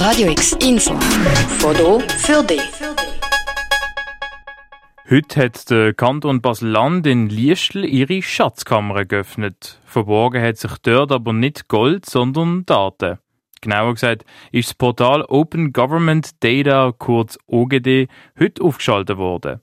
Radio X Info. Foto für dich. Heute hat der Kanton Basel-Land in Liestl ihre Schatzkammer geöffnet. Verborgen hat sich dort aber nicht Gold, sondern Daten. Genauer gesagt ist das Portal Open Government Data, kurz OGD, heute aufgeschaltet worden.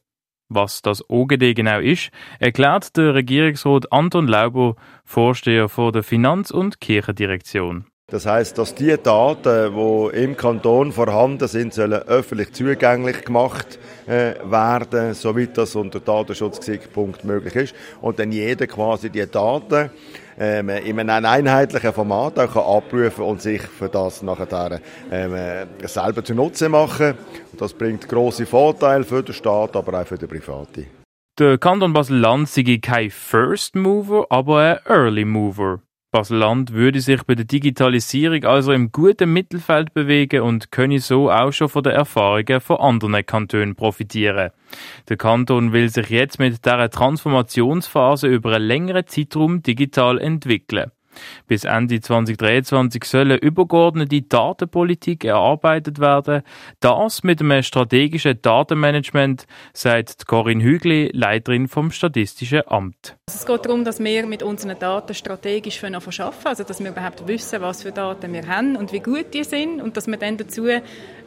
Was das OGD genau ist, erklärt der Regierungsrat Anton Lauber, Vorsteher von der Finanz- und Kirchendirektion. Das heißt, dass die Daten, die im Kanton vorhanden sind, sollen öffentlich zugänglich gemacht äh, werden, soweit das unter Datenschutzgesichtspunkt möglich ist. Und dann jeder quasi die Daten ähm, in einem einheitlichen Format auch kann abrufen und sich für das nachher ähm, äh, selber zu Nutzen machen. Und das bringt große Vorteile für den Staat, aber auch für den Private. Der Kanton Basel-Land sei kein First Mover, aber ein Early Mover. Basel-Land würde sich bei der Digitalisierung also im guten Mittelfeld bewegen und könne so auch schon von den Erfahrungen von anderen Kantonen profitieren. Der Kanton will sich jetzt mit dieser Transformationsphase über einen längeren Zeitraum digital entwickeln. Bis Ende 2023 soll eine übergeordnete Datenpolitik erarbeitet werden. Das mit einem strategischen Datenmanagement, sagt Corinne Hügli, Leiterin vom Statistischen Amt. Es geht darum, dass wir mit unseren Daten strategisch verschaffen also dass wir überhaupt wissen, was für Daten wir haben und wie gut die sind und dass wir dann dazu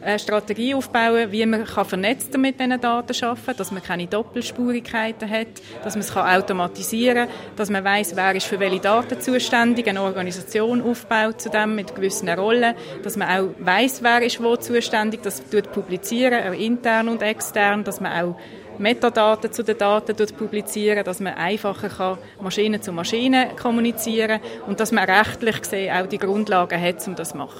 eine Strategie aufbauen, wie man vernetzt mit diesen Daten arbeiten kann, dass man keine Doppelspurigkeiten hat, dass man es automatisieren kann, dass man weiß, wer ist für welche Daten zuständig gleichzeitig eine Organisation aufbaut zu dem mit gewissen Rollen, dass man auch weiß, wer ist wo zuständig, das tut publizieren, intern und extern, dass man auch Metadaten zu den Daten publizieren, dass man einfacher kann Maschine zu Maschine kommunizieren und dass man rechtlich gesehen auch die Grundlagen hat, um das zu machen.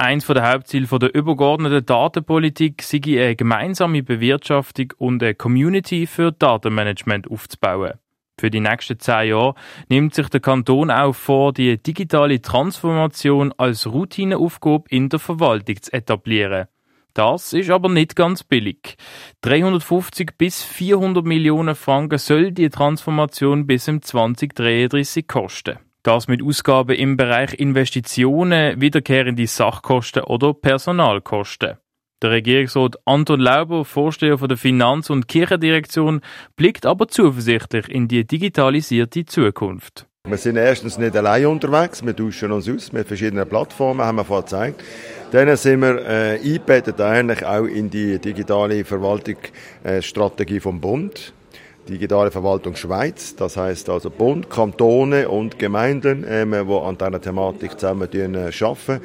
Eins der Hauptziele der übergeordneten Datenpolitik sei eine gemeinsame Bewirtschaftung und eine Community für Datenmanagement aufzubauen. Für die nächsten zehn Jahre nimmt sich der Kanton auch vor, die digitale Transformation als Routineaufgabe in der Verwaltung zu etablieren. Das ist aber nicht ganz billig. 350 bis 400 Millionen Franken soll die Transformation bis im 2033 kosten. Das mit Ausgaben im Bereich Investitionen, wiederkehrende Sachkosten oder Personalkosten. Der Regierungsrat Anton Lauber, Vorsteher von der Finanz- und Kirchendirektion, blickt aber zuversichtlich in die digitalisierte Zukunft. Wir sind erstens nicht allein unterwegs, wir tauschen uns aus mit verschiedenen Plattformen, haben wir vorhin gezeigt. Dann sind wir äh, eingebettet eigentlich auch in die digitale Verwaltungsstrategie äh, vom Bund. Digitale Verwaltung Schweiz, das heißt also Bund, Kantone und Gemeinden, ähm, die an dieser Thematik zusammen äh, arbeiten.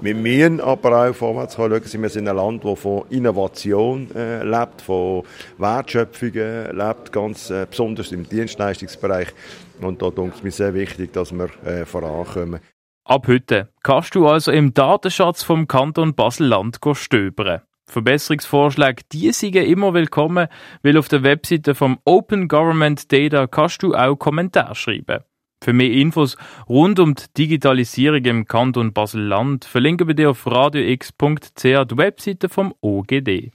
Wir müssen aber auch vorwärts schauen. Wir sind ein Land, das von Innovation äh, lebt, von Wertschöpfung äh, lebt, ganz äh, besonders im Dienstleistungsbereich. Und da ist es mir sehr wichtig, dass wir äh, vorankommen. Ab heute kannst du also im Datenschatz vom Kanton Basel-Land stöbern. Verbesserungsvorschläge, die sind immer willkommen, weil auf der Webseite vom Open Government Data kannst du auch Kommentare schreiben. Für mehr Infos rund um die Digitalisierung im Kanton Basel-Land verlinken wir dir auf radiox.ch die Webseite vom OGD.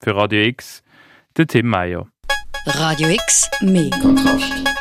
Für Radio X, der Tim Meyer. Radio X, mehr Kontrast.